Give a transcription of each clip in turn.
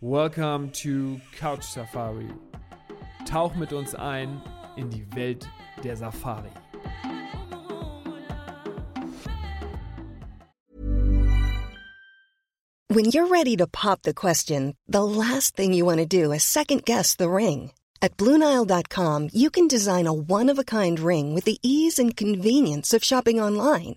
Welcome to Couch Safari. Tauch mit uns ein in die Welt der Safari. When you're ready to pop the question, the last thing you want to do is second guess the ring. At Bluenile.com, you can design a one of a kind ring with the ease and convenience of shopping online.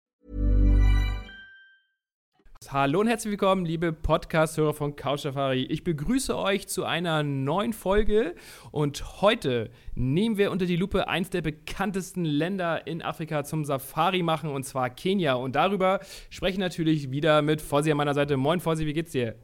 Hallo und herzlich willkommen, liebe Podcast-Hörer von Couch Safari. Ich begrüße euch zu einer neuen Folge und heute nehmen wir unter die Lupe eins der bekanntesten Länder in Afrika zum Safari machen und zwar Kenia. Und darüber spreche ich natürlich wieder mit Fossi an meiner Seite. Moin Fossi, wie geht's dir?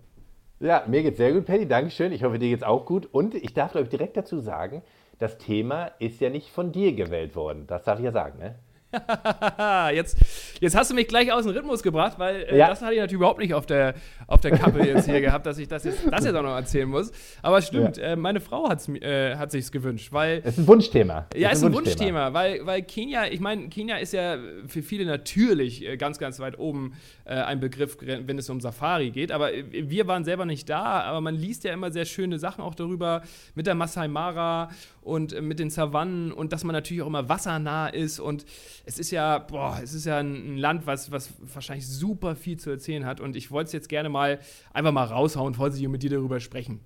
Ja, mir geht's sehr gut, Paddy. Dankeschön. Ich hoffe, dir geht's auch gut. Und ich darf, glaube direkt dazu sagen, das Thema ist ja nicht von dir gewählt worden. Das darf ich ja sagen, ne? jetzt, jetzt hast du mich gleich aus dem Rhythmus gebracht, weil äh, Ja. das hatte ich natürlich überhaupt nicht auf der, auf der Kappe jetzt hier gehabt, dass ich das jetzt, das jetzt auch noch erzählen muss. Aber es stimmt, äh, meine Frau hat's, äh, hat sich's gewünscht, weil Es ist ein Wunschthema. ja, ist ein Wunschthema, weil, weil Kenia, ich meine, Kenia ist ja für viele natürlich äh, ganz, ganz weit oben äh, ein Begriff, wenn es um Safari geht. Aber äh, wir waren selber nicht da, aber man liest ja immer sehr schöne Sachen auch darüber mit der Masai Mara und äh, mit den Savannen und dass man natürlich auch immer wassernah ist. Und es ist ja, boah, es ist ja ein, Land, was, was wahrscheinlich super viel zu erzählen hat. Und ich wollte es jetzt gerne mal einfach mal raushauen, vorsichtig mit dir darüber sprechen.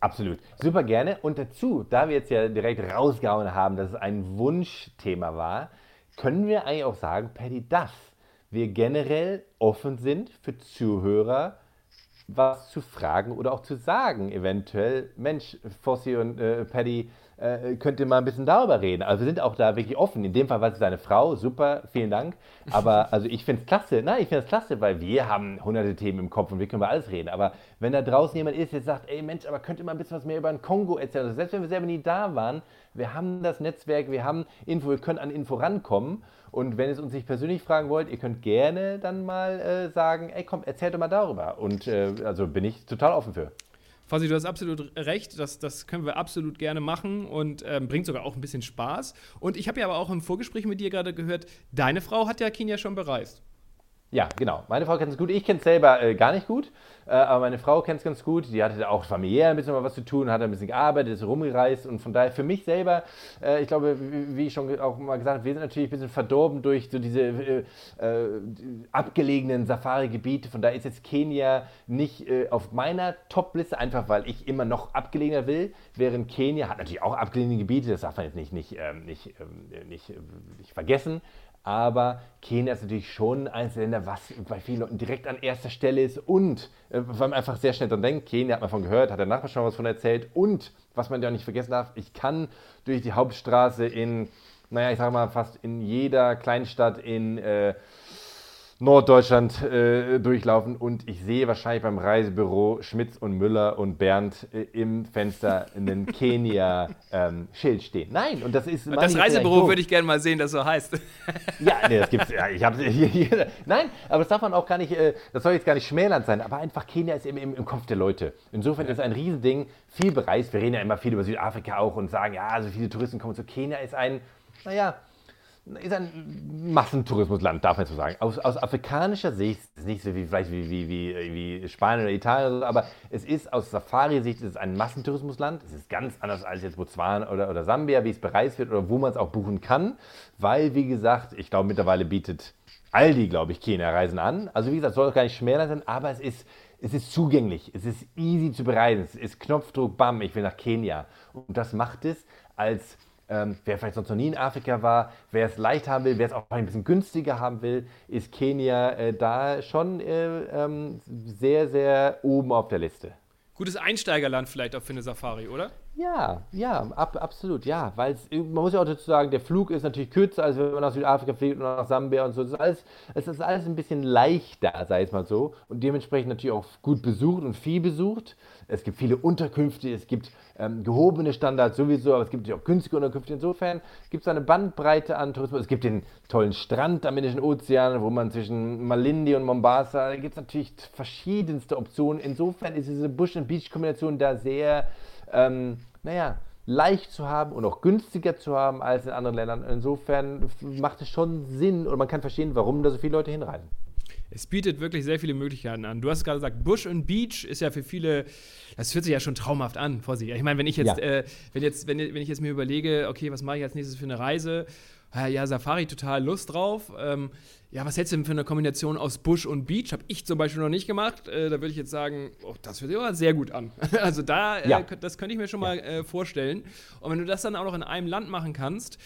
Absolut. Super gerne. Und dazu, da wir jetzt ja direkt rausgehauen haben, dass es ein Wunschthema war, können wir eigentlich auch sagen, Paddy, dass wir generell offen sind für Zuhörer, was zu fragen oder auch zu sagen. Eventuell, Mensch, Fossi und äh, Paddy, äh, könnt ihr mal ein bisschen darüber reden. Also wir sind auch da wirklich offen. In dem Fall war es seine Frau, super, vielen Dank. Aber also ich finde es klasse. Nein, ich finde es klasse, weil wir haben hunderte Themen im Kopf und wir können über alles reden. Aber wenn da draußen jemand ist, der sagt, ey Mensch, aber könnt ihr mal ein bisschen was mehr über den Kongo erzählen? Also selbst wenn wir selber nie da waren, wir haben das Netzwerk, wir haben Info, wir können an Info rankommen. Und wenn es uns nicht persönlich fragen wollt, ihr könnt gerne dann mal äh, sagen, ey komm, erzählt doch mal darüber. Und äh, also bin ich total offen für. Fasi, du hast absolut recht, das, das können wir absolut gerne machen und ähm, bringt sogar auch ein bisschen Spaß. Und ich habe ja aber auch im Vorgespräch mit dir gerade gehört, deine Frau hat ja Kenia schon bereist. Ja, genau. Meine Frau kennt es gut. Ich kenne es selber äh, gar nicht gut, äh, aber meine Frau kennt es ganz gut. Die hatte auch familiär ein bisschen mal was zu tun, hat ein bisschen gearbeitet, ist rumgereist und von daher für mich selber, äh, ich glaube, wie, wie ich schon auch mal gesagt habe, wir sind natürlich ein bisschen verdorben durch so diese äh, äh, abgelegenen Safari-Gebiete. Von daher ist jetzt Kenia nicht äh, auf meiner Top-Liste, einfach weil ich immer noch abgelegener will, während Kenia hat natürlich auch abgelegene Gebiete, das darf man jetzt nicht, nicht, ähm, nicht, ähm, nicht, nicht vergessen. Aber Kenia ist natürlich schon eines der Länder, was bei vielen Leuten direkt an erster Stelle ist und äh, weil man einfach sehr schnell dran denkt, Kenia hat man von gehört, hat der Nachbar schon was von erzählt und was man ja auch nicht vergessen darf, ich kann durch die Hauptstraße in, naja, ich sag mal fast in jeder Kleinstadt in äh, Norddeutschland äh, durchlaufen und ich sehe wahrscheinlich beim Reisebüro Schmitz und Müller und Bernd äh, im Fenster einen Kenia-Schild stehen. Nein, und das ist Das Reisebüro würde ich gerne mal sehen, das so heißt. ja, nee, das gibt's. Ja, ich hab's. Nein, aber das darf man auch gar nicht, äh, das soll jetzt gar nicht schmälernd sein, aber einfach Kenia ist eben im, im Kopf der Leute. Insofern ist es ein Riesending, viel bereist. Wir reden ja immer viel über Südafrika auch und sagen, ja, so viele Touristen kommen zu Kenia, ist ein, naja, ist ein Massentourismusland, darf man so sagen. Aus, aus afrikanischer Sicht ist es nicht so wie vielleicht wie, wie, wie, wie Spanien oder Italien, aber es ist aus Safari-Sicht ist es ein Massentourismusland. Es ist ganz anders als jetzt Botswana oder, oder Sambia, wie es bereist wird oder wo man es auch buchen kann, weil, wie gesagt, ich glaube, mittlerweile bietet Aldi, glaube ich, Kenia-Reisen an. Also, wie gesagt, soll auch gar nicht schmäler sein, aber es ist, es ist zugänglich, es ist easy zu bereisen, es ist Knopfdruck, bam, ich will nach Kenia. Und das macht es als ähm, wer vielleicht sonst noch nie in Afrika war, wer es leicht haben will, wer es auch ein bisschen günstiger haben will, ist Kenia äh, da schon äh, ähm, sehr, sehr oben auf der Liste. Gutes Einsteigerland vielleicht auch für eine Safari, oder? Ja, ja, ab, absolut, ja, weil man muss ja auch dazu sagen, der Flug ist natürlich kürzer, als wenn man nach Südafrika fliegt und nach Sambia und so. Es ist alles, es ist alles ein bisschen leichter, sei es mal so, und dementsprechend natürlich auch gut besucht und viel besucht. Es gibt viele Unterkünfte, es gibt ähm, gehobene Standards sowieso, aber es gibt auch günstige Unterkünfte. Insofern gibt es eine Bandbreite an Tourismus. Es gibt den tollen Strand am Indischen Ozean, wo man zwischen Malindi und Mombasa, da gibt es natürlich verschiedenste Optionen. Insofern ist diese Bush-and-Beach-Kombination da sehr, ähm, naja, leicht zu haben und auch günstiger zu haben als in anderen Ländern. Insofern macht es schon Sinn und man kann verstehen, warum da so viele Leute hinreisen es bietet wirklich sehr viele Möglichkeiten an. Du hast gerade gesagt, Bush und Beach ist ja für viele, das fühlt sich ja schon traumhaft an, Vorsicht. Ich meine, wenn ich jetzt, ja. äh, wenn jetzt, wenn, wenn ich jetzt mir überlege, okay, was mache ich als nächstes für eine Reise? Ja, Safari, total Lust drauf. Ähm, ja, was hättest du denn für eine Kombination aus Bush und Beach? Habe ich zum Beispiel noch nicht gemacht. Äh, da würde ich jetzt sagen, oh, das hört sich aber sehr gut an. also da, äh, ja. das könnte ich mir schon mal äh, vorstellen. Und wenn du das dann auch noch in einem Land machen kannst,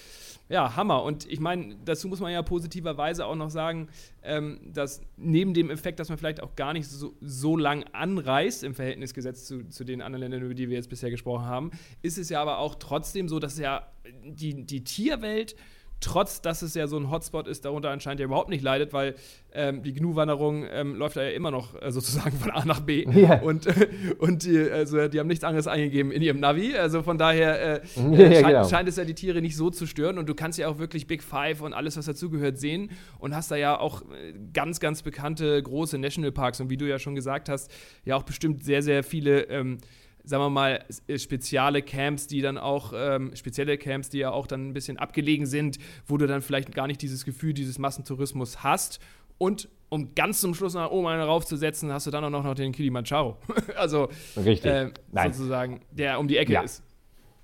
ja, Hammer. Und ich meine, dazu muss man ja positiverweise auch noch sagen, ähm, dass neben dem Effekt, dass man vielleicht auch gar nicht so, so lang anreist im Verhältnis gesetzt zu, zu den anderen Ländern, über die wir jetzt bisher gesprochen haben, ist es ja aber auch trotzdem so, dass ja die, die Tierwelt trotz dass es ja so ein Hotspot ist, darunter anscheinend ja überhaupt nicht leidet, weil ähm, die GNU-Wanderung ähm, läuft da ja immer noch äh, sozusagen von A nach B. Yeah. Und, äh, und die, also, die haben nichts anderes eingegeben in ihrem Navi. Also von daher äh, ja, äh, scheint, genau. scheint, es ja die Tiere nicht so zu stören. Und du kannst ja auch wirklich Big Five und alles, was dazugehört, sehen. Und hast da ja auch äh, ganz, ganz bekannte große Nationalparks. Und wie du ja schon gesagt hast, ja auch bestimmt sehr, sehr viele. Ähm, sagen wir mal, äh, spezielle Camps, die dann auch, ähm, spezielle Camps, die ja auch dann ein bisschen abgelegen sind, wo du dann vielleicht gar nicht dieses Gefühl dieses Massentourismus hast. Und um ganz zum Schluss nach oben einen raufzusetzen, hast du dann auch noch den Kilimanjaro. also Richtig. Äh, sozusagen, der um die Ecke ja. ist.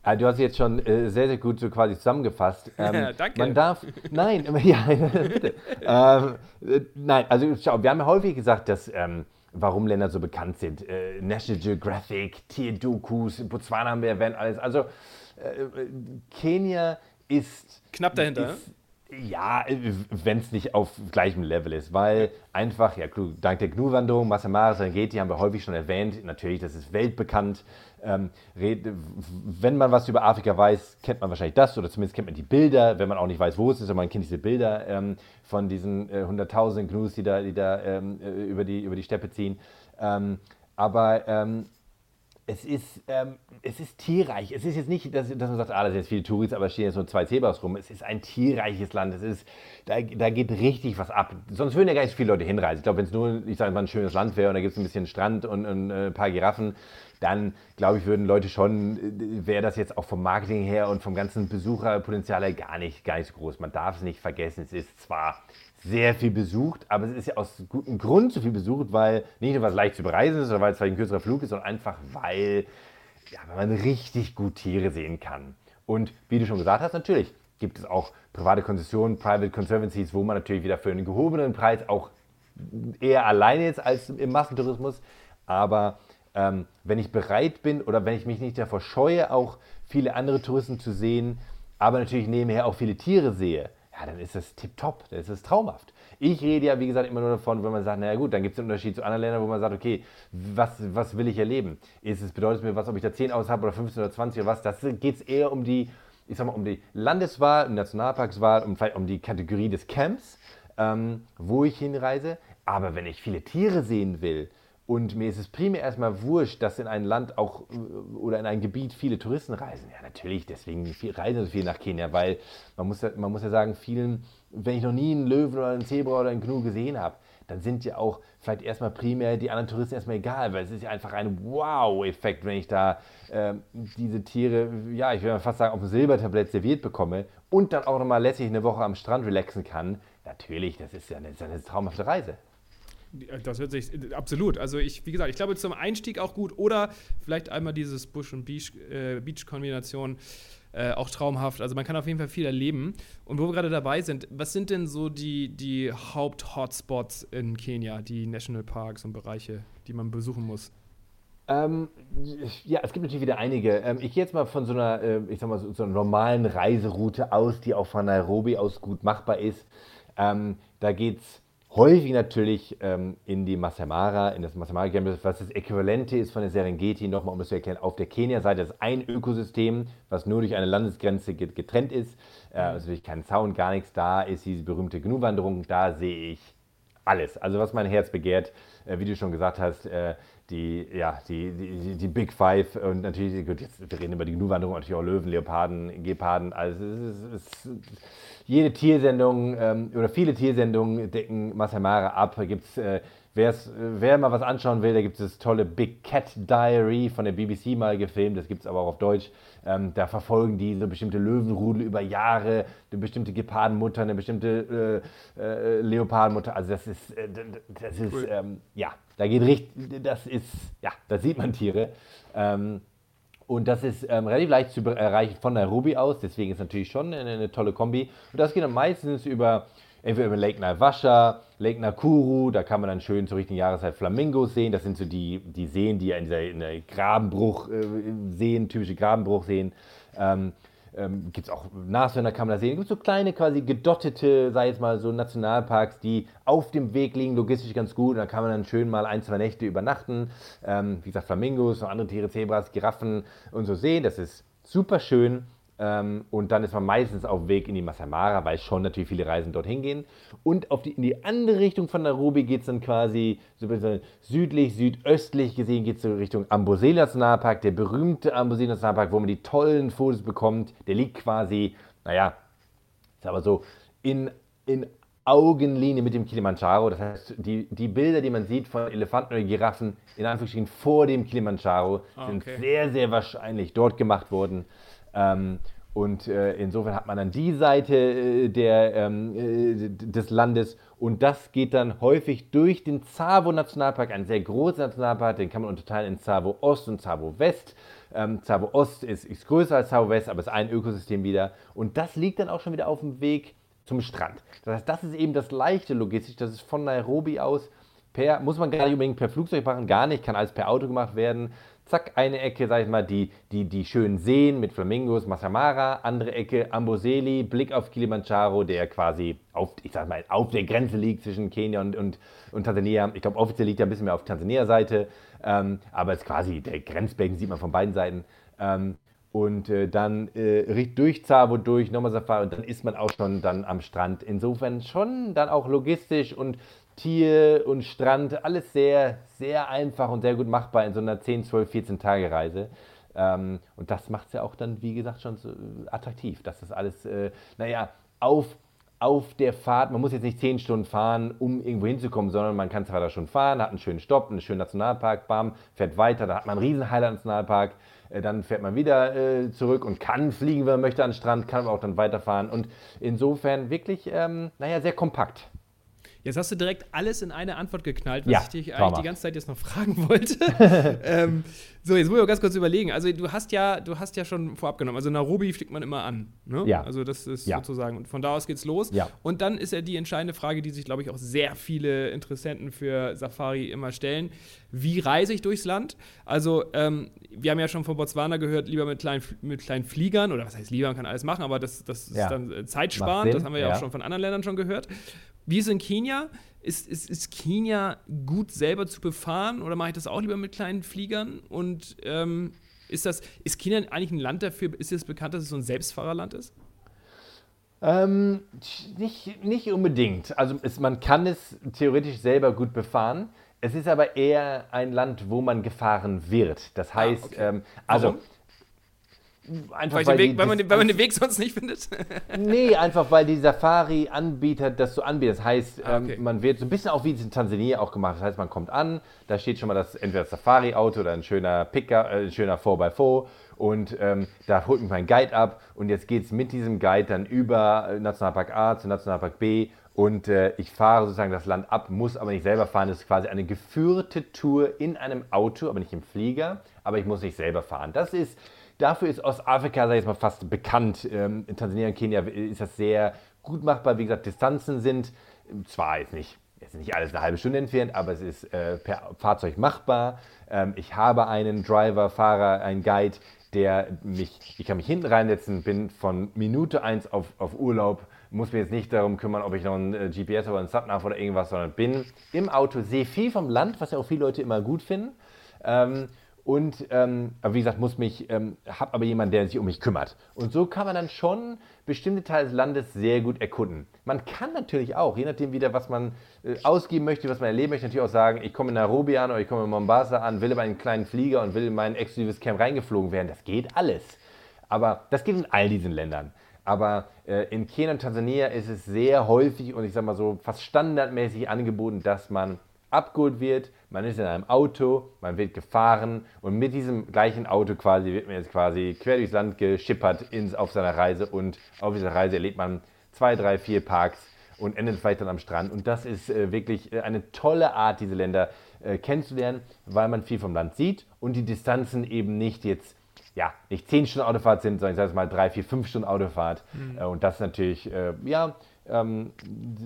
Ah, du hast jetzt schon äh, sehr, sehr gut so quasi zusammengefasst. Ähm, Danke. Man darf, nein, ja, bitte. ähm, äh, nein, also schau, wir haben ja häufig gesagt, dass ähm, warum Länder so bekannt sind. Äh, National Geographic, Tierdokus, Botswana haben wir erwähnt, alles. Also äh, Kenia ist. Knapp dahinter, ist, ja, wenn es nicht auf gleichem Level ist, weil einfach, ja, dank der Gnu-Wanderung, Masamara, Serengeti haben wir häufig schon erwähnt, natürlich, das ist weltbekannt. Ähm, wenn man was über Afrika weiß, kennt man wahrscheinlich das oder zumindest kennt man die Bilder, wenn man auch nicht weiß, wo es ist, aber man kennt diese Bilder ähm, von diesen äh, hunderttausenden Gnus, die da, die da ähm, äh, über, die, über die Steppe ziehen. Ähm, aber ähm, es ist, ähm, es ist tierreich. Es ist jetzt nicht, dass, dass man sagt, ah, da sind jetzt viele Touris, aber stehen jetzt nur zwei Zebras rum. Es ist ein tierreiches Land. Es ist, da, da geht richtig was ab. Sonst würden ja gar nicht so viele Leute hinreisen. Ich glaube, wenn es nur, ich sage mal, ein schönes Land wäre und da gibt es ein bisschen Strand und, und äh, ein paar Giraffen, dann glaube ich, würden Leute schon, äh, wäre das jetzt auch vom Marketing her und vom ganzen Besucherpotenzial her gar nicht, gar nicht so groß. Man darf es nicht vergessen. Es ist zwar sehr viel besucht, aber es ist ja aus gutem Grund so viel besucht, weil nicht nur was leicht zu bereisen ist oder weil es vielleicht ein kürzerer Flug ist, sondern einfach weil, ja, man richtig gut Tiere sehen kann. Und wie du schon gesagt hast, natürlich gibt es auch private Konzessionen, Private Conservancies, wo man natürlich wieder für einen gehobenen Preis auch eher alleine ist als im Massentourismus. Aber ähm, wenn ich bereit bin oder wenn ich mich nicht davor scheue, auch viele andere Touristen zu sehen, aber natürlich nebenher auch viele Tiere sehe, ja, dann ist das tipptopp, dann ist das traumhaft. Ich rede ja, wie gesagt, immer nur davon, wenn man sagt, naja gut, dann gibt es einen Unterschied zu anderen Ländern, wo man sagt, okay, was, was will ich erleben? Ist es, bedeutet es mir was, ob ich da 10 aus habe oder 15 oder 20 oder was? Das geht es eher um die, ich sag mal, um die Landeswahl, Nationalparkswahl, um, um die Kategorie des Camps, ähm, wo ich hinreise. Aber wenn ich viele Tiere sehen will, und mir ist es primär erstmal wurscht, dass in ein Land auch äh, oder in ein Gebiet viele Touristen reisen. Ja, natürlich, deswegen reisen so viel nach Kenia, weil man muss, ja, man muss ja sagen, vielen, wenn ich noch nie einen Löwen oder einen Zebra oder einen Gnu gesehen habe, dann sind ja auch vielleicht erstmal primär die anderen Touristen erstmal egal, weil es ist ja einfach ein Wow-Effekt, wenn ich da äh, diese Tiere, ja, ich würde fast sagen, auf dem Silbertablett serviert bekomme und dann auch nochmal lässig eine Woche am Strand relaxen kann. Natürlich, das ist ja eine, ist eine traumhafte Reise. Das hört sich absolut. Also ich, wie gesagt, ich glaube zum Einstieg auch gut oder vielleicht einmal dieses Bush und Beach, äh, Beach Kombination äh, auch traumhaft. Also man kann auf jeden Fall viel erleben. Und wo wir gerade dabei sind, was sind denn so die, die Haupt-Hotspots in Kenia, die Nationalparks und Bereiche, die man besuchen muss? Ähm, ja, es gibt natürlich wieder einige. Ähm, ich gehe jetzt mal von so einer, äh, ich sag mal, so, so, einer normalen Reiseroute aus, die auch von Nairobi aus gut machbar ist. Ähm, da geht's häufig natürlich ähm, in die Masai Mara, in das Masai Mara Game, was das Äquivalente ist von der Serengeti, nochmal um es zu erklären, auf der Kenia-Seite ist ein Ökosystem, was nur durch eine Landesgrenze getrennt ist. Äh, also natürlich kein Zaun, gar nichts. Da ist diese berühmte Gnu-Wanderung, da sehe ich alles. Also was mein Herz begehrt, äh, wie du schon gesagt hast, äh, die, ja, die, die, die Big Five und natürlich, gut, jetzt, wir reden über die Gnu-Wanderung, natürlich auch Löwen, Leoparden, Geparden, also es ist, es ist jede Tiersendung ähm, oder viele Tiersendungen decken Masai Mara ab. Gibt äh, wer mal was anschauen will, da gibt es das tolle Big Cat Diary von der BBC mal gefilmt, das gibt es aber auch auf Deutsch. Ähm, da verfolgen die so bestimmte Löwenrudel über Jahre, eine bestimmte Gepardenmutter, eine bestimmte äh, äh, Leopardenmutter. Also das ist, äh, das ist, cool. ähm, ja, da geht richtig, das ist, ja, da sieht man Tiere. Ähm, und das ist ähm, relativ leicht zu erreichen von Nairobi aus, deswegen ist natürlich schon eine, eine tolle Kombi. Und das geht dann meistens über entweder über Lake Naivasha, Lake Nakuru, da kann man dann schön zur richtigen Jahreszeit Flamingos sehen. Das sind so die, die Seen, die ja in dieser, in der Grabenbruch äh, sehen, typische Grabenbruchseen. Ähm, ähm, gibt es auch Nashörner kann man da sehen. Es gibt so kleine, quasi gedottete, sei es mal so Nationalparks, die auf dem Weg liegen, logistisch ganz gut. Und da kann man dann schön mal ein, zwei Nächte übernachten. Ähm, wie gesagt, Flamingos und andere Tiere, Zebras, Giraffen und so sehen. Das ist super schön. Ähm, und dann ist man meistens auf dem Weg in die Masai Mara, weil schon natürlich viele Reisen dorthin gehen. Und auf die, in die andere Richtung von Nairobi geht es dann quasi so südlich, südöstlich gesehen geht es so Richtung Amboseli Nationalpark, der berühmte Amboseli Nationalpark, wo man die tollen Fotos bekommt. Der liegt quasi, naja, ist aber so in, in Augenlinie mit dem Kilimanjaro. Das heißt, die, die Bilder, die man sieht von Elefanten oder Giraffen, in Anführungsstrichen vor dem Kilimanjaro, ah, okay. sind sehr, sehr wahrscheinlich dort gemacht worden. Ähm, und äh, insofern hat man dann die Seite äh, der, ähm, äh, des Landes und das geht dann häufig durch den Tsavo Nationalpark, ein sehr großer Nationalpark, den kann man unterteilen in Tsavo Ost und Tsavo West. Ähm, Tsavo Ost ist, ist größer als Tsavo West, aber ist ein Ökosystem wieder. Und das liegt dann auch schon wieder auf dem Weg zum Strand. Das heißt, das ist eben das leichte Logistik, das ist von Nairobi aus per, muss man gar nicht unbedingt per Flugzeug machen, gar nicht, kann alles per Auto gemacht werden zack, eine Ecke, sag ich mal, die, die, die schönen Seen mit Flamingos, Masamara, andere Ecke Amboseli, Blick auf Kilimanjaro, der quasi auf, ich sag mal, auf der Grenze liegt zwischen Kenia und, und, und Tansania. Ich glaube, offiziell liegt er ein bisschen mehr auf Tansania-Seite, ähm, aber es ist quasi, der Grenzbecken sieht man von beiden Seiten. Ähm, und äh, dann äh, durch Zavo durch, nochmal Safari und dann ist man auch schon dann am Strand. Insofern schon dann auch logistisch und Tier und Strand, alles sehr, sehr einfach und sehr gut machbar in so einer 10, 12, 14 Tage Reise. Ähm, und das macht es ja auch dann, wie gesagt, schon so attraktiv, dass das alles, äh, naja, auf, auf der Fahrt, man muss jetzt nicht 10 Stunden fahren, um irgendwo hinzukommen, sondern man kann zwar da schon fahren, hat einen schönen Stopp, einen schönen Nationalpark, bam, fährt weiter, da hat man einen riesen Highland-Nationalpark, äh, dann fährt man wieder äh, zurück und kann fliegen, wenn man möchte, an den Strand, kann aber auch dann weiterfahren und insofern wirklich, ähm, naja, sehr kompakt. Jetzt hast du direkt alles in eine Antwort geknallt, was ja, ich dich eigentlich die ganze Zeit jetzt noch fragen wollte. ähm, so, jetzt muss ich auch ganz kurz überlegen. Also du hast ja, du hast ja schon vorab genommen. Also Nairobi fliegt man immer an. Ne? Ja. Also das ist ja. sozusagen. Und von da aus geht's los. Ja. Und dann ist ja die entscheidende Frage, die sich, glaube ich, auch sehr viele Interessenten für Safari immer stellen. Wie reise ich durchs Land? Also, ähm, wir haben ja schon von Botswana gehört, lieber mit kleinen, mit kleinen Fliegern, oder was heißt lieber, man kann alles machen, aber das, das ist dann äh, zeitsparend. Das haben wir ja, auch schon von anderen Ländern schon gehört. Wie ist in Kenia? Ist, ist, ist Kenia gut selber zu befahren oder mache ich das auch lieber mit kleinen Fliegern? Und ähm, ist das, ist Kenia eigentlich ein Land dafür, ist es bekannt, dass es so ein Selbstfahrerland ist? Ähm, nicht, nicht unbedingt. Also es, man kann es theoretisch selber gut befahren. Es ist aber eher ein Land, wo man gefahren wird. Das ah, heißt, ah, okay. ähm, also Einfach weil, weil, Weg, die, weil, man, weil, man, den Weg sonst nicht findet? nee, einfach weil die Safari-Anbieter das so anbieten. Das heißt, ah, okay. ähm, man wird so ein bisschen auch wie es in Tansania auch gemacht. Das heißt, man kommt an, da steht schon mal das entweder das Safari-Auto oder ein schöner Picker, äh, ein schöner 4x4 und ähm, da holt mich mein Guide ab und jetzt geht es mit diesem Guide dann über äh, Nationalpark A zu Nationalpark B und äh, ich fahre sozusagen das Land ab, muss aber nicht selber fahren. Das ist quasi eine geführte Tour in einem Auto, aber nicht im Flieger, aber ich muss nicht selber fahren. Das ist Dafür ist Ostafrika, sag ich mal, fast bekannt. Ähm, in Tansania und Kenia ist das sehr gut machbar. Wie gesagt, Distanzen sind zwar jetzt nicht, jetzt nicht alles eine halbe Stunde entfernt, aber es ist äh, per Fahrzeug machbar. Ähm, ich habe einen Driver, Fahrer, einen Guide, der mich, ich kann mich hinten reinsetzen, bin von Minute 1 auf, auf Urlaub muss mir jetzt nicht darum kümmern, ob ich noch ein äh, GPS oder ein Subnav oder irgendwas, sondern bin im Auto, sehe viel vom Land, was ja auch viele Leute immer gut finden. Ähm, und ähm, wie gesagt, muss mich, ähm, habe aber jemanden, der sich um mich kümmert. Und so kann man dann schon bestimmte Teile des Landes sehr gut erkunden. Man kann natürlich auch, je nachdem wieder, was man äh, ausgeben möchte, was man erleben möchte, natürlich auch sagen, ich komme in Nairobi an oder ich komme in Mombasa an, will in meinen kleinen Flieger und will in mein exklusives Camp reingeflogen werden. Das geht alles. Aber das geht in all diesen Ländern. Aber äh, in Kenia und Tansania ist es sehr häufig und ich sage mal so fast standardmäßig angeboten, dass man abgeholt wird, man ist in einem Auto, man wird gefahren und mit diesem gleichen Auto quasi wird man jetzt quasi quer durchs Land geschippert ins, auf seiner Reise und auf dieser Reise erlebt man zwei, drei, vier Parks und endet vielleicht dann am Strand. Und das ist äh, wirklich äh, eine tolle Art, diese Länder äh, kennenzulernen, weil man viel vom Land sieht und die Distanzen eben nicht jetzt, ja, nicht zehn Stunden Autofahrt sind, sondern ich sage mal drei, vier, fünf Stunden Autofahrt. Mhm. Äh, und das ist natürlich, äh, ja, ähm,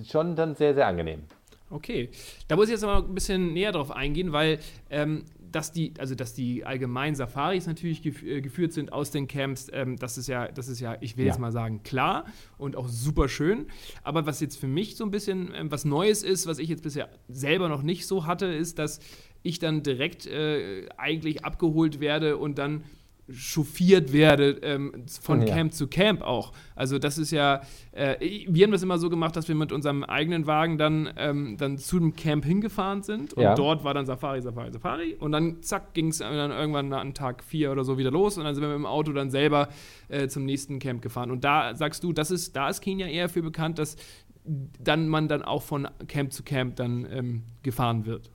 schon dann sehr, sehr angenehm. Okay, da muss ich jetzt mal ein bisschen näher drauf eingehen, weil ähm, dass die, also dass die allgemeinen Safaris natürlich gef äh, geführt sind aus den Camps, ähm, das ist ja, das ist ja, ich will ja. jetzt mal sagen, klar und auch super schön. Aber was jetzt für mich so ein bisschen ähm, was Neues ist, was ich jetzt bisher selber noch nicht so hatte, ist, dass ich dann direkt äh, eigentlich abgeholt werde und dann chauffiert werde ähm, von ja. Camp zu Camp auch. Also das ist ja, äh, wir haben das immer so gemacht, dass wir mit unserem eigenen Wagen dann, ähm, dann zu dem Camp hingefahren sind und ja. dort war dann Safari, Safari, Safari und dann zack ging es dann irgendwann an Tag vier oder so wieder los und dann sind wir mit dem Auto dann selber äh, zum nächsten Camp gefahren. Und da sagst du, das ist, da ist Kenia eher für bekannt, dass dann man dann auch von Camp zu Camp dann ähm, gefahren wird.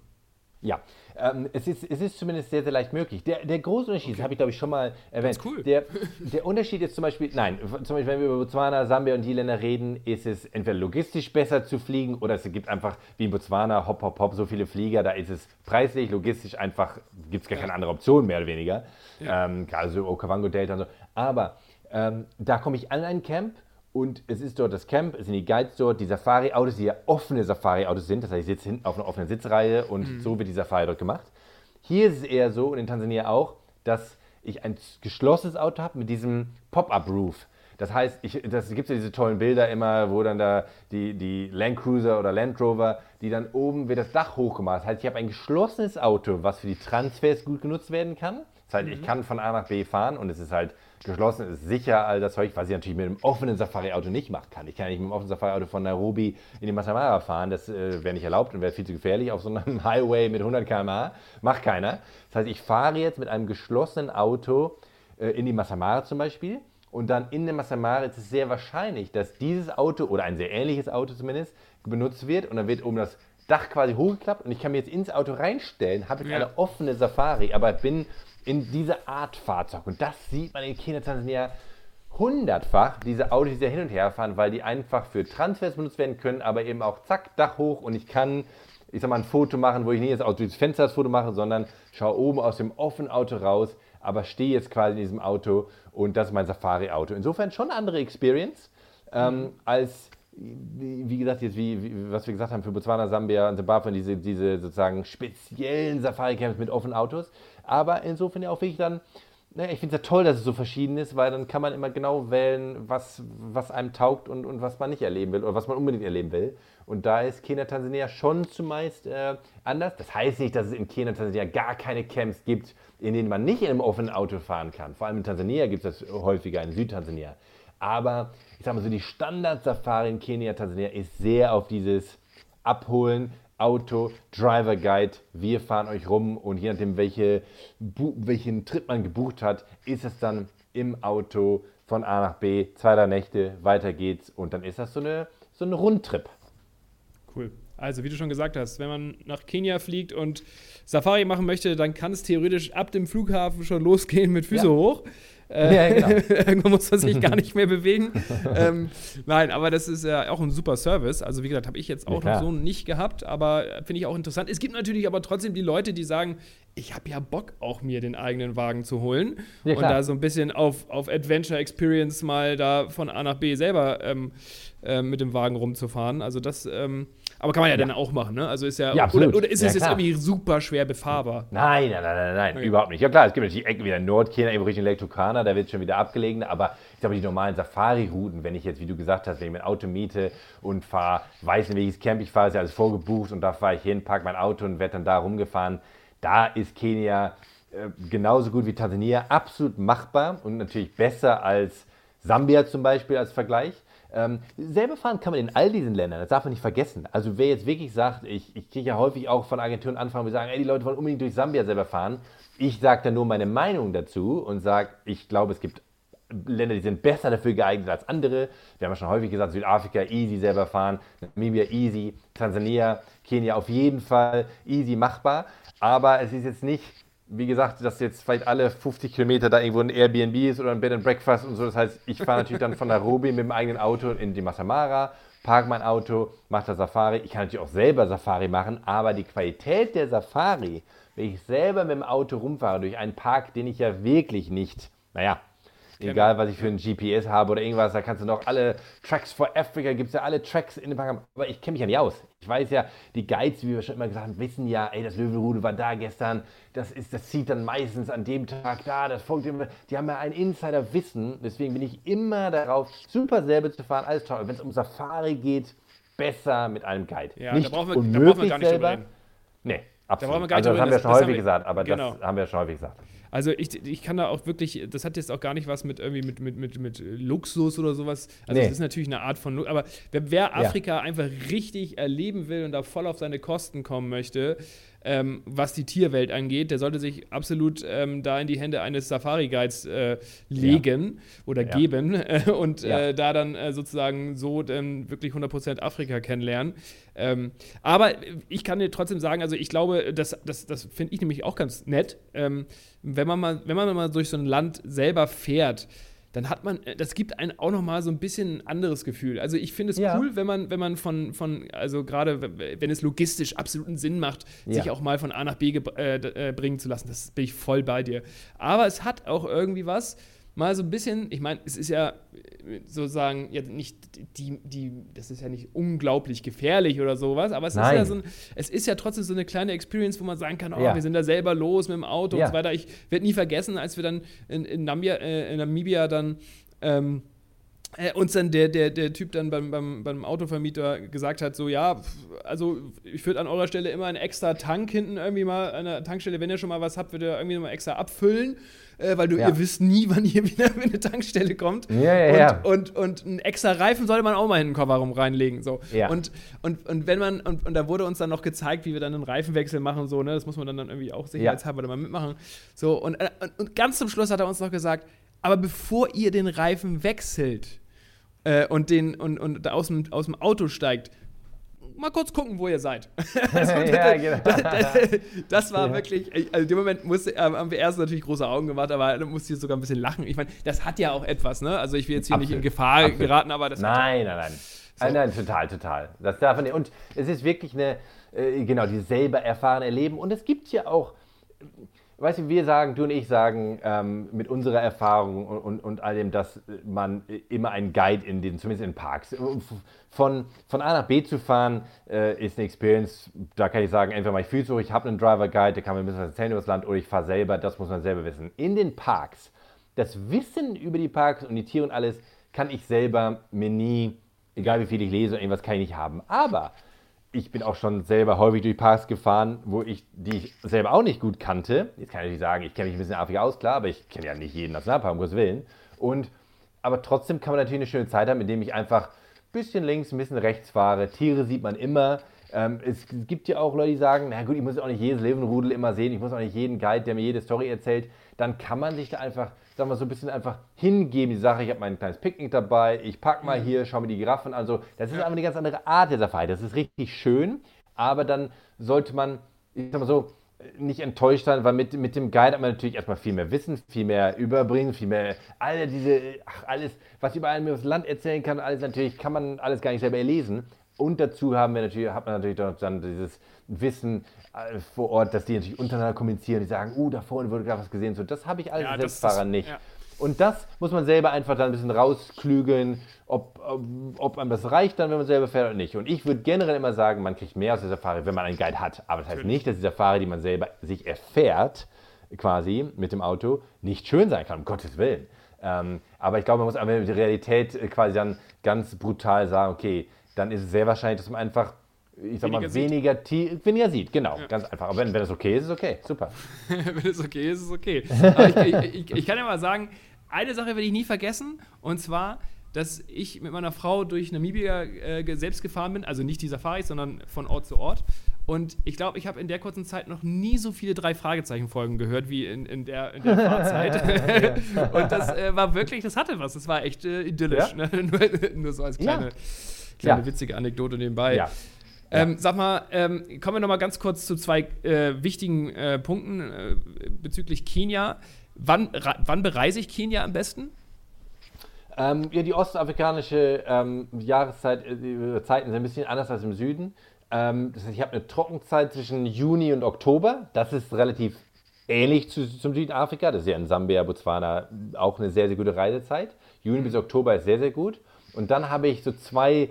Ja, ähm, es, ist, es ist zumindest sehr, sehr leicht möglich. Der, der große Unterschied, okay. das habe ich glaube ich schon mal erwähnt. cool. Der, der Unterschied ist zum Beispiel, nein, zum Beispiel, wenn wir über Botswana, Sambia und die Länder reden, ist es entweder logistisch besser zu fliegen oder es gibt einfach wie in Botswana, hopp, hopp, hopp, so viele Flieger, da ist es preislich, logistisch einfach, gibt es gar ja. keine andere Option mehr oder weniger. Ja. Ähm, gerade so Okavango Delta und so. Aber ähm, da komme ich an ein Camp und es ist dort das Camp, es sind die Guides dort, die Safari-Autos, die ja offene Safari-Autos sind. Das heißt, ich sitze hinten auf einer offenen Sitzreihe und mhm. so wird die Safari dort gemacht. Hier ist es eher so, und in Tansania auch, dass ich ein geschlossenes Auto habe mit diesem Pop-Up-Roof. Das heißt, es gibt ja diese tollen Bilder immer, wo dann da die, die Land Cruiser oder Land Rover, die dann oben wird das Dach hochgemacht. Das heißt, ich habe ein geschlossenes Auto, was für die Transfers gut genutzt werden kann. Das heißt, mhm. ich kann von A nach B fahren und es ist halt geschlossen, ist sicher all das Zeug, was ich natürlich mit einem offenen Safari-Auto nicht machen kann. Ich kann nicht mit einem offenen Safari-Auto von Nairobi in die Masai Mara fahren, das äh, wäre nicht erlaubt und wäre viel zu gefährlich auf so einem Highway mit 100 km/h. Macht keiner. Das heißt, ich fahre jetzt mit einem geschlossenen Auto äh, in die Masai Mara zum Beispiel und dann in der Masai Mara ist es sehr wahrscheinlich, dass dieses Auto oder ein sehr ähnliches Auto zumindest benutzt wird und dann wird oben das Dach quasi hochgeklappt und ich kann mir jetzt ins Auto reinstellen, habe jetzt ja. eine offene Safari, aber bin in diese Art Fahrzeug. Und das sieht man in China, Tansania hundertfach, diese Autos, die da hin und her fahren, weil die einfach für Transfers benutzt werden können, aber eben auch zack, Dach hoch und ich kann, ich sag mal, ein Foto machen, wo ich nicht jetzt aus durchs Fenster das Foto mache, sondern schaue oben aus dem offenen Auto raus, aber stehe jetzt quasi in diesem Auto und das ist mein Safari-Auto. Insofern schon eine andere Experience ähm, mhm. als wie gesagt, jetzt wie, wie, was wir gesagt haben für Botswana, Sambia und Zimbabwe, diese, diese sozusagen speziellen Safari-Camps mit offenen Autos. Aber insofern ja auch wirklich dann, naja, ich finde es ja toll, dass es so verschieden ist, weil dann kann man immer genau wählen, was, was einem taugt und, und was man nicht erleben will oder was man unbedingt erleben will. Und da ist Kenia, Tansania schon zumeist äh, anders. Das heißt nicht, dass es in Kenia, Tansania gar keine Camps gibt, in denen man nicht in einem offenen Auto fahren kann. Vor allem in Tansania gibt es das häufiger, in Südtansania. Aber ich sage mal so, die Standard-Safari in Kenia, Tansania ist sehr auf dieses Abholen, Auto, Driver Guide, wir fahren euch rum und je nachdem, welche, welchen Trip man gebucht hat, ist es dann im Auto von A nach B, zwei, drei Nächte, weiter geht's und dann ist das so, eine, so ein Rundtrip. Cool. Also, wie du schon gesagt hast, wenn man nach Kenia fliegt und Safari machen möchte, dann kann es theoretisch ab dem Flughafen schon losgehen mit Füße ja. hoch. Äh, ja, genau. Irgendwann muss man sich gar nicht mehr bewegen. ähm, nein, aber das ist ja auch ein super Service. Also, wie gesagt, habe ich jetzt auch ja, noch so nicht gehabt, aber finde ich auch interessant. Es gibt natürlich aber trotzdem die Leute, die sagen, ich habe ja Bock, auch mir den eigenen Wagen zu holen ja, und da so ein bisschen auf, auf Adventure Experience mal da von A nach B selber ähm, äh, mit dem Wagen rumzufahren. Also, das. Ähm, aber kann man ja, ja, dann auch machen, ne? Also ist ja. ja oder, oder, ist es jetzt irgendwie super schwer befahrbar? Nein, nein, nein, nein, nein okay. überhaupt nicht. Ja klar, es gibt natürlich Ecken wie in Nordkenia, irgendwo Richtung Lake Turkana, da wird es schon wieder abgelegen, aber ich glaube, die normalen Safari-Routen, wenn ich jetzt, wie du gesagt hast, wenn ich mein Auto miete und fahre, weiß nicht, welches Camp ich fahre, ist ja alles vorgebucht und da fahre ich hin, parke mein Auto und werde dann da rumgefahren. Da ist Kenia äh, genauso gut wie Tansania, absolut machbar und natürlich besser als Sambia zum Beispiel als Vergleich. Ähm, selber fahren kann man in all diesen Ländern, das darf man nicht vergessen. Also wer jetzt wirklich sagt, ich, ich kriege ja häufig auch von Agenturen Anfragen, die sagen, ey, die Leute wollen unbedingt durch Sambia selber fahren. Ich sage da nur meine Meinung dazu und sage, ich glaube, es gibt Länder, die sind besser dafür geeignet als andere. Wir haben ja schon häufig gesagt, Südafrika easy selber fahren, Namibia easy, Tansania, Kenia auf jeden Fall easy machbar. Aber es ist jetzt nicht wie gesagt, dass jetzt vielleicht alle 50 Kilometer da irgendwo ein Airbnb ist oder ein Bed and Breakfast und so. Das heißt, ich fahre natürlich dann von Nairobi mit dem eigenen Auto in die Masamara, parke mein Auto, mache da Safari. Ich kann natürlich auch selber Safari machen, aber die Qualität der Safari, wenn ich selber mit dem Auto rumfahre durch einen Park, den ich ja wirklich nicht, naja, Egal, was ich für ein GPS habe oder irgendwas, da kannst du noch alle Tracks for Africa, gibt es ja alle Tracks in dem Park. Aber ich kenne mich ja nicht aus. Ich weiß ja, die Guides, wie wir schon immer gesagt haben, wissen ja, ey, das Löwenrudel war da gestern, das, ist, das zieht dann meistens an dem Tag da, das folgt immer. Die haben ja ein Insider-Wissen, deswegen bin ich immer darauf, super selber zu fahren, alles toll. Wenn es um Safari geht, besser mit einem Guide. Ja, nicht da brauchen wir, unmöglich da brauchen wir gar nicht selber. Nee, absolut. also das haben wir schon häufig gesagt, aber genau. das haben wir schon häufig gesagt. Also ich, ich kann da auch wirklich, das hat jetzt auch gar nicht was mit irgendwie mit, mit, mit, mit Luxus oder sowas. Also nee. das ist natürlich eine Art von, aber wer, wer Afrika ja. einfach richtig erleben will und da voll auf seine Kosten kommen möchte, ähm, was die Tierwelt angeht, der sollte sich absolut ähm, da in die Hände eines Safari-Guides äh, legen ja. oder ja. geben äh, und ja. äh, da dann äh, sozusagen so dann wirklich 100% Afrika kennenlernen. Ähm, aber ich kann dir trotzdem sagen, also ich glaube, das, das, das finde ich nämlich auch ganz nett, ähm, wenn, man mal, wenn man mal durch so ein Land selber fährt dann hat man, das gibt einem auch noch mal so ein bisschen ein anderes Gefühl. Also ich finde es ja. cool, wenn man, wenn man von, von also gerade wenn es logistisch absoluten Sinn macht, ja. sich auch mal von A nach B äh, äh, bringen zu lassen. Das bin ich voll bei dir. Aber es hat auch irgendwie was, mal so ein bisschen, ich meine, es ist ja sozusagen ja nicht die, die, das ist ja nicht unglaublich gefährlich oder sowas, aber es ist ja so ein, es ist ja trotzdem so eine kleine Experience, wo man sagen kann, oh, ja. wir sind da selber los mit dem Auto ja. und so weiter. Ich werde nie vergessen, als wir dann in, in, Namibia, äh, in Namibia dann ähm, äh, uns dann der, der, der Typ dann beim, beim, beim Autovermieter gesagt hat, so ja, also ich würde an eurer Stelle immer einen extra Tank hinten irgendwie mal an der Tankstelle, wenn ihr schon mal was habt, würde ihr irgendwie mal extra abfüllen äh, weil du, ja. ihr wisst nie, wann ihr wieder in eine Tankstelle kommt. Ja, ja, und, ja. Und, und, und einen extra Reifen sollte man auch mal in den Kofferraum reinlegen. So. Ja. Und, und, und wenn man, und, und da wurde uns dann noch gezeigt, wie wir dann einen Reifenwechsel machen, so, ne? Das muss man dann, dann irgendwie auch sicherheitshalber ja. mal mitmachen. So, und, äh, und, und ganz zum Schluss hat er uns noch gesagt, aber bevor ihr den Reifen wechselt äh, und, den, und, und aus, dem, aus dem Auto steigt, mal kurz gucken, wo ihr seid. also, ja, genau. das, das, war ja. wirklich, also in dem Moment musste, äh, haben wir erst natürlich große Augen gemacht, aber dann musste ich sogar ein bisschen lachen. Ich meine, das hat ja auch etwas, ne? Also ich will jetzt hier Absolut. nicht in Gefahr Absolut. geraten, aber das Nein, nein, nein. So. Nein, nein, total, total. Das darf man nicht. Und es ist wirklich eine, äh, genau, dieses selber erfahren erleben. Und es gibt ja auch, weißt du, wir sagen, du und ich sagen ähm, mit unserer Erfahrung und, und, und, all dem, dass man immer einen Guide in den, zumindest in Parks, von, von A nach B zu fahren, äh, ist eine Experience, da kann ich sagen, entweder mache ich so, ich habe einen Driver Guide, der kann mir ein bisschen was erzählen über das Land, oder ich fahre selber, das muss man selber wissen. In den Parks, das Wissen über die Parks und die Tiere und alles, kann ich selber mir nie, egal wie viel ich lese, irgendwas kann ich nicht haben. Aber ich bin auch schon selber häufig durch Parks gefahren, wo ich, die ich selber auch nicht gut kannte. Jetzt kann ich nicht sagen, ich kenne mich ein bisschen in Afrika aus, klar, aber ich kenne ja nicht jeden Nationalpark, um Gottes Willen. Und, aber trotzdem kann man natürlich eine schöne Zeit haben, indem ich einfach ein bisschen links, ein bisschen rechts fahre. Tiere sieht man immer. Ähm, es gibt ja auch Leute, die sagen, na gut, ich muss auch nicht jedes Löwenrudel immer sehen, ich muss auch nicht jeden Guide, der mir jede Story erzählt. Dann kann man sich da einfach sagen wir so ein bisschen einfach hingeben, die Sache, ich habe mein kleines Picknick dabei, ich packe mal mhm. hier, schaue mir die Giraffen an. So, das ist einfach eine ganz andere Art der Safari. Das ist richtig schön, aber dann sollte man, ich sag mal so, nicht enttäuscht sein, weil mit, mit dem Guide hat man natürlich erstmal viel mehr Wissen, viel mehr überbringen, viel mehr, alle diese, ach, alles, was über einem das Land erzählen kann, alles natürlich kann man alles gar nicht selber lesen. Und dazu haben wir natürlich, hat man natürlich dann dieses Wissen äh, vor Ort, dass die natürlich untereinander kommunizieren, die sagen, uh, da vorne wurde gerade was gesehen. So, das habe ich als ja, Selbstfahrer das, nicht. Ja. Und das muss man selber einfach dann ein bisschen rausklügeln, ob, ob, ob einem das reicht dann, wenn man selber fährt oder nicht. Und ich würde generell immer sagen, man kriegt mehr aus der Safari, wenn man einen Guide hat. Aber das heißt nicht, dass die Safari, die man selber sich erfährt, quasi mit dem Auto nicht schön sein kann, um Gottes Willen. Ähm, aber ich glaube, man muss einfach die Realität äh, quasi dann ganz brutal sagen, okay, dann ist es sehr wahrscheinlich, dass man einfach, ich sag mal, weniger, sieht. weniger sieht. Genau, ja. ganz einfach. Aber wenn, wenn es okay ist, ist es okay. Super. wenn es okay ist, ist es okay. Aber ich, ich, ich, kann ja mal sagen, eine Sache werde ich nie vergessen, und zwar, dass ich mit meiner Frau durch Namibia äh, selbst gefahren bin, also nicht die Safaris, sondern von Ort zu Ort. Und ich glaube, ich habe in der kurzen Zeit noch nie so viele drei Fragezeichen-Folgen gehört wie in, in, der, in der Fahrzeit. und das äh, war wirklich, das hatte was. Das war echt äh, idyllisch. Ja. Ne? nur, nur, so als kleine, ja. Kleine witzige Anekdote nebenbei. Ja. Ähm, sag mal, ähm, kommen wir noch mal ganz kurz zu zwei äh, wichtigen äh, Punkten äh, bezüglich Kenia. Wann, wann bereise ich Kenia am besten? Ähm, ja, die ostafrikanische ähm, Jahreszeit, äh, die Zeiten sind ein bisschen anders als im Süden. Ähm, das heißt, ich habe eine Trockenzeit zwischen Juni und Oktober. Das ist relativ ähnlich zu, zum Südafrika. Das ist ja in Sambia, Botswana auch eine sehr, sehr gute Reisezeit. Juni bis Oktober ist sehr, sehr gut. Und dann habe ich so zwei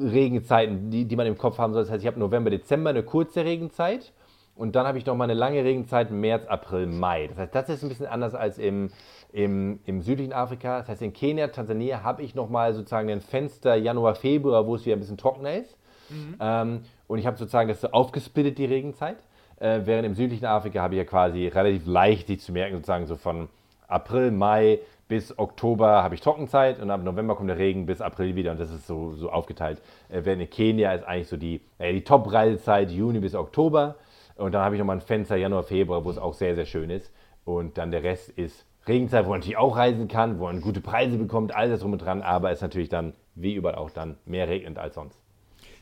Regenzeiten, die, die man im Kopf haben soll. Das heißt, ich habe November, Dezember eine kurze Regenzeit. Und dann habe ich noch mal eine lange Regenzeit März, April, Mai. Das heißt, das ist ein bisschen anders als im, im, im südlichen Afrika. Das heißt, in Kenia, Tansania habe ich noch mal sozusagen ein Fenster Januar, Februar, wo es wieder ein bisschen trockener ist. Mhm. Ähm, und ich habe sozusagen das so aufgesplittet, die Regenzeit. Äh, während im südlichen Afrika habe ich ja quasi relativ leicht sich zu merken, sozusagen so von April, Mai bis Oktober habe ich Trockenzeit und ab November kommt der Regen bis April wieder und das ist so, so aufgeteilt. Äh, während in Kenia ist eigentlich so die, äh, die Top-Reisezeit Juni bis Oktober und dann habe ich nochmal ein Fenster Januar, Februar, wo es auch sehr, sehr schön ist und dann der Rest ist Regenzeit, wo man natürlich auch reisen kann, wo man gute Preise bekommt, alles drum und dran, aber es ist natürlich dann, wie überall auch dann, mehr regnend als sonst.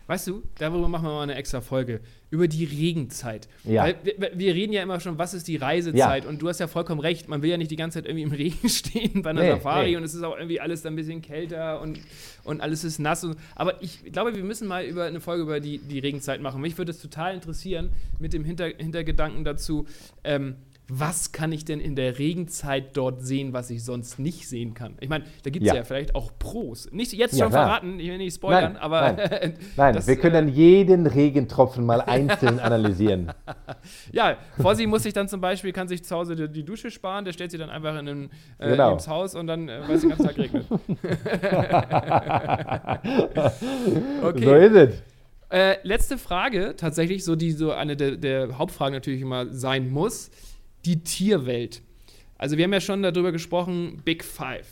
Weißt du, darüber machen wir mal eine extra Folge. Über die Regenzeit. Ja. Weil wir, wir reden ja immer schon, was ist die Reisezeit? Ja. Und du hast ja vollkommen recht, man will ja nicht die ganze Zeit irgendwie im Regen stehen bei einer nee, Safari nee. und es ist auch irgendwie alles ein bisschen kälter und, und alles ist nass. Und, aber ich glaube, wir müssen mal über eine Folge über die, die Regenzeit machen. Mich würde es total interessieren, mit dem Hinter, Hintergedanken dazu, ähm, was kann ich denn in der Regenzeit dort sehen, was ich sonst nicht sehen kann? Ich meine, da gibt es ja. ja. vielleicht auch Pros. Nicht jetzt ja, schon klar. verraten, ich will nicht spoilern, nein, aber. Nein, nein das, wir können dann äh, jeden Regentropfen mal einzeln analysieren. Ja, Fossi muss sich dann zum Beispiel, kann sich zu Hause die, die Dusche sparen, der stellt sie dann einfach in ein, äh, genau. ins Haus und dann äh, weiß den ganzen Tag regnet. okay. So ist es. Äh, letzte Frage, tatsächlich, so die so eine der, der Hauptfragen natürlich immer sein muss die Tierwelt. Also wir haben ja schon darüber gesprochen, Big Five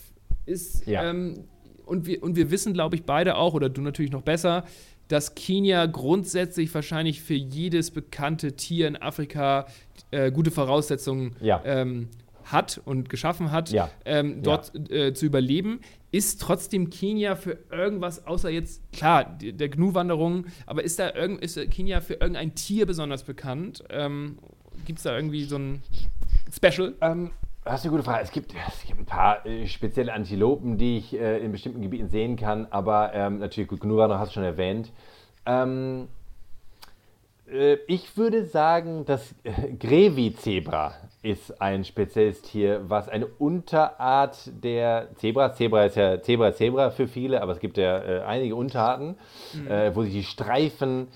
ist ja. ähm, und wir und wir wissen, glaube ich, beide auch oder du natürlich noch besser, dass Kenia grundsätzlich wahrscheinlich für jedes bekannte Tier in Afrika äh, gute Voraussetzungen ja. ähm, hat und geschaffen hat, ja. ähm, dort äh, zu überleben. Ist trotzdem Kenia für irgendwas, außer jetzt, klar, der Gnu-Wanderung, aber ist da irgend, ist Kenia für irgendein Tier besonders bekannt? Ähm, Gibt es da irgendwie so ein Special? Ähm, das ist eine gute Frage. Es gibt, es gibt ein paar äh, spezielle Antilopen, die ich äh, in bestimmten Gebieten sehen kann, aber ähm, natürlich, gut, Gnura hast du schon erwähnt. Ähm, äh, ich würde sagen, das äh, Grevi-Zebra ist ein spezielles Tier, was eine Unterart der Zebras, Zebra ist ja Zebra, Zebra für viele, aber es gibt ja äh, einige Unterarten, mhm. Wo sich die Streifen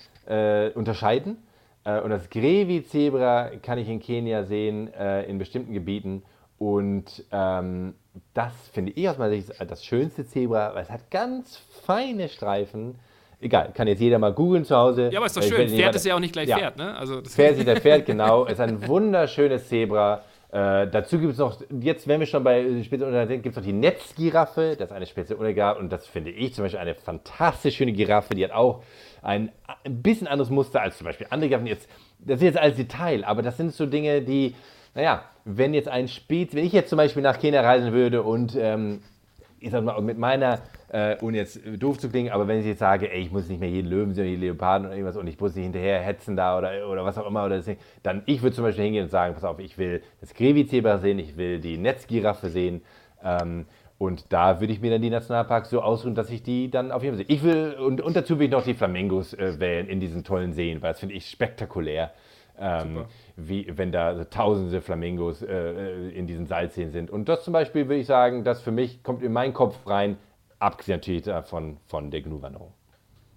unterscheiden. Äh, und das Grevi-Zebra kann ich in Kenia sehen, äh, in bestimmten Gebieten. Und ähm, das finde ich aus meiner Sicht das schönste Zebra, weil es hat ganz feine Streifen. Egal, kann jetzt jeder mal googeln zu Hause. Ja, aber ist doch schön. Pferd ist ja auch nicht gleich ja. Pferd, ne? Also Pferd ist der Pferd, genau. Es ist ein wunderschönes Zebra. Äh, dazu gibt es noch, jetzt wenn wir schon bei speziellen sind, gibt es noch die Netzgiraffe. Das ist eine spezielle Unterart und das finde ich zum Beispiel eine fantastisch schöne Giraffe. Die hat auch ein, ein bisschen anderes Muster als zum Beispiel andere Giraffen. Jetzt, das ist jetzt als Detail, aber das sind so Dinge, die, naja, wenn jetzt ein Spitz, wenn ich jetzt zum Beispiel nach Kenia reisen würde und ähm, ich sag mal, mit meiner, äh, ohne jetzt doof zu klingen, aber wenn ich jetzt sage, ey, ich muss nicht mehr jeden Löwen sehen, jeden Leoparden oder irgendwas und ich muss nicht hinterher hetzen da oder, oder was auch immer, oder das, dann ich würde zum Beispiel hingehen und sagen, pass auf, ich will das Grevi-Zebra sehen, ich will die Netzgiraffe sehen ähm, und da würde ich mir dann die Nationalparks so ausruhen, dass ich die dann auf jeden Fall sehe. Ich will, und, und dazu will ich noch die Flamingos äh, wählen in diesen tollen Seen, weil das finde ich spektakulär. Ähm, wie wenn da tausende Flamingos äh, äh, in diesen Salzseen sind. Und das zum Beispiel würde ich sagen, das für mich kommt in meinen Kopf rein, abgesehen natürlich davon von der Gnu-Wanderung.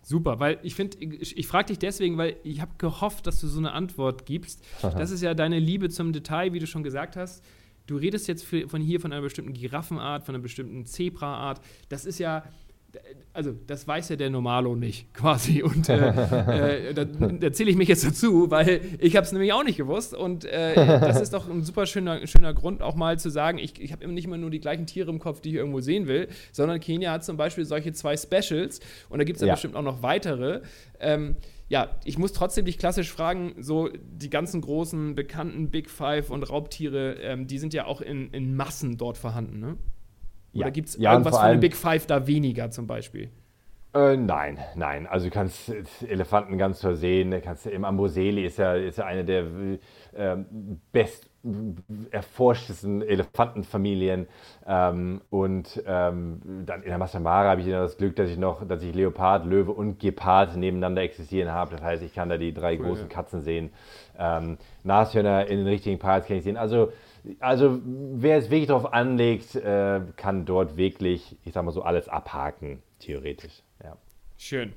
Super, weil ich finde, ich, ich frage dich deswegen, weil ich habe gehofft, dass du so eine Antwort gibst. Das ist ja deine Liebe zum Detail, wie du schon gesagt hast. Du redest jetzt von hier von einer bestimmten Giraffenart, von einer bestimmten Zebraart. Das ist ja, also das weiß ja der Normalo nicht quasi. Und äh, äh, da, da zähle ich mich jetzt dazu, weil ich habe es nämlich auch nicht gewusst. Und äh, das ist doch ein super schöner, schöner Grund, auch mal zu sagen, ich, ich habe nicht immer nur die gleichen Tiere im Kopf, die ich irgendwo sehen will, sondern Kenia hat zum Beispiel solche zwei Specials und da gibt es ja, bestimmt auch noch weitere. Ähm, ja, ich muss trotzdem dich klassisch fragen, so die ganzen großen, bekannten Big Five und Raubtiere, ähm, die sind ja auch in, in Massen dort vorhanden, ne? Oder ja. gibt es ja, irgendwas von den Big Five da weniger zum Beispiel? Äh, nein, nein. Also du kannst Elefanten ganz versehen. Kannst, Im Amboseli ist ja, ist ja eine der äh, best erforschtesten Elefantenfamilien. Ähm, und ähm, dann in der Masamara habe ich ja das Glück, dass ich noch, dass ich Leopard, Löwe und Gepard nebeneinander existieren habe. Das heißt, ich kann da die drei cool, großen ja. Katzen sehen. Ähm, Nashörner in den richtigen Parts kann ich sehen. Also also wer es wirklich darauf anlegt, äh, kann dort wirklich, ich sag mal so, alles abhaken, theoretisch. Ja. Schön.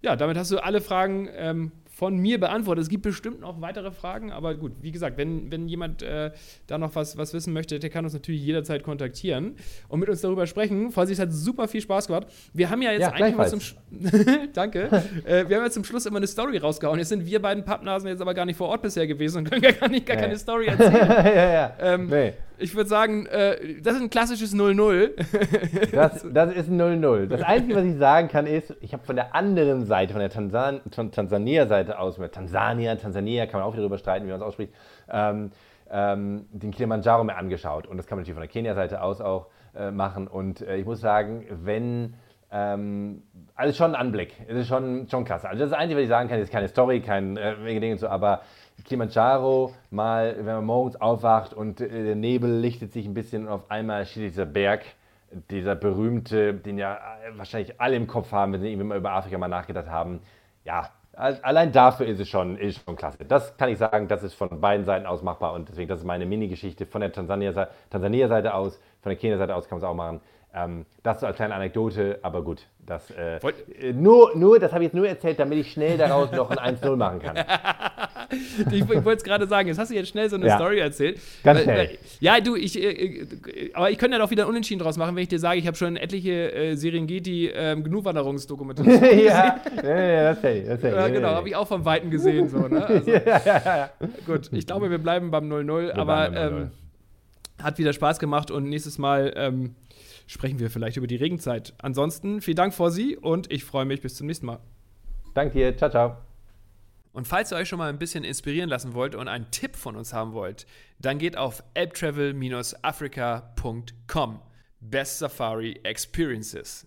Ja, damit hast du alle Fragen ähm, von mir beantwortet. Es gibt bestimmt noch weitere Fragen, aber gut, wie gesagt, wenn, wenn jemand äh, da noch was, was wissen möchte, der kann uns natürlich jederzeit kontaktieren und mit uns darüber sprechen. Vorsicht, es hat super viel Spaß gemacht. Wir haben ja jetzt ja, eigentlich mal zum Danke. äh, wir haben ja zum Schluss immer eine Story rausgehauen. Jetzt sind wir beiden Pappnasen jetzt aber gar nicht vor Ort bisher gewesen und können gar, nicht, gar nee. keine Story erzählen. ja, ja. Ähm, nee. Ich würde sagen, äh, das ist ein klassisches 0-0. das, das ist ein 0-0. Das Einzige, was ich sagen kann, ist, ich habe von der anderen Seite, von der Tansan Tansania-Seite aus, mit Tansania, Tansania, kann man auch wieder darüber streiten, wie man es ausspricht, ähm, ähm, den Kilimanjaro mir angeschaut. Und das kann man natürlich von der Kenia-Seite aus auch äh, machen. Und äh, ich muss sagen, wenn. Ähm, also schon ein Anblick. Es ist schon, schon klasse. Also das, Einzige, was ich sagen kann, ist keine Story, kein äh, Dinge so, aber Kilimanjaro mal, wenn man morgens aufwacht und äh, der Nebel lichtet sich ein bisschen und auf einmal steht dieser Berg, dieser berühmte, den ja äh, wahrscheinlich alle im Kopf haben, wenn sie irgendwie mal über Afrika mal nachgedacht haben. Ja, allein dafür ist es schon, ist schon klasse. Das kann ich sagen, das ist von beiden Seiten aus machbar und deswegen, das ist meine Mini-Geschichte von der Tansania-Seite aus, von der Kenia-Seite aus kann man es auch machen. Ähm, das so als kleine Anekdote, aber gut. Das, äh, äh nur, nur, das habe ich jetzt nur erzählt, damit ich schnell daraus noch ein 1-0 machen kann. ich, ich wollte es gerade sagen, jetzt hast du jetzt schnell so eine ja. Story erzählt. Ganz schnell. Weil, ja, du, ich, äh, äh, aber ich könnte ja doch wieder Unentschieden draus machen, wenn ich dir sage, ich habe schon etliche äh, Serengeti ähm, Genugwanderungsdokumentationen gesehen. ja, ja, das hätte ich. Das ja, genau, habe ich auch vom Weiten gesehen. So, ne? also, ja, ja, ja. Gut, ich glaube, wir bleiben beim 0-0, aber ähm, hat wieder Spaß gemacht und nächstes Mal ähm, sprechen wir vielleicht über die Regenzeit. Ansonsten vielen Dank vor Sie und ich freue mich bis zum nächsten Mal. Danke dir. Ciao, ciao. Und falls ihr euch schon mal ein bisschen inspirieren lassen wollt und einen Tipp von uns haben wollt, dann geht auf elbtravel-africa.com. Best Safari Experiences.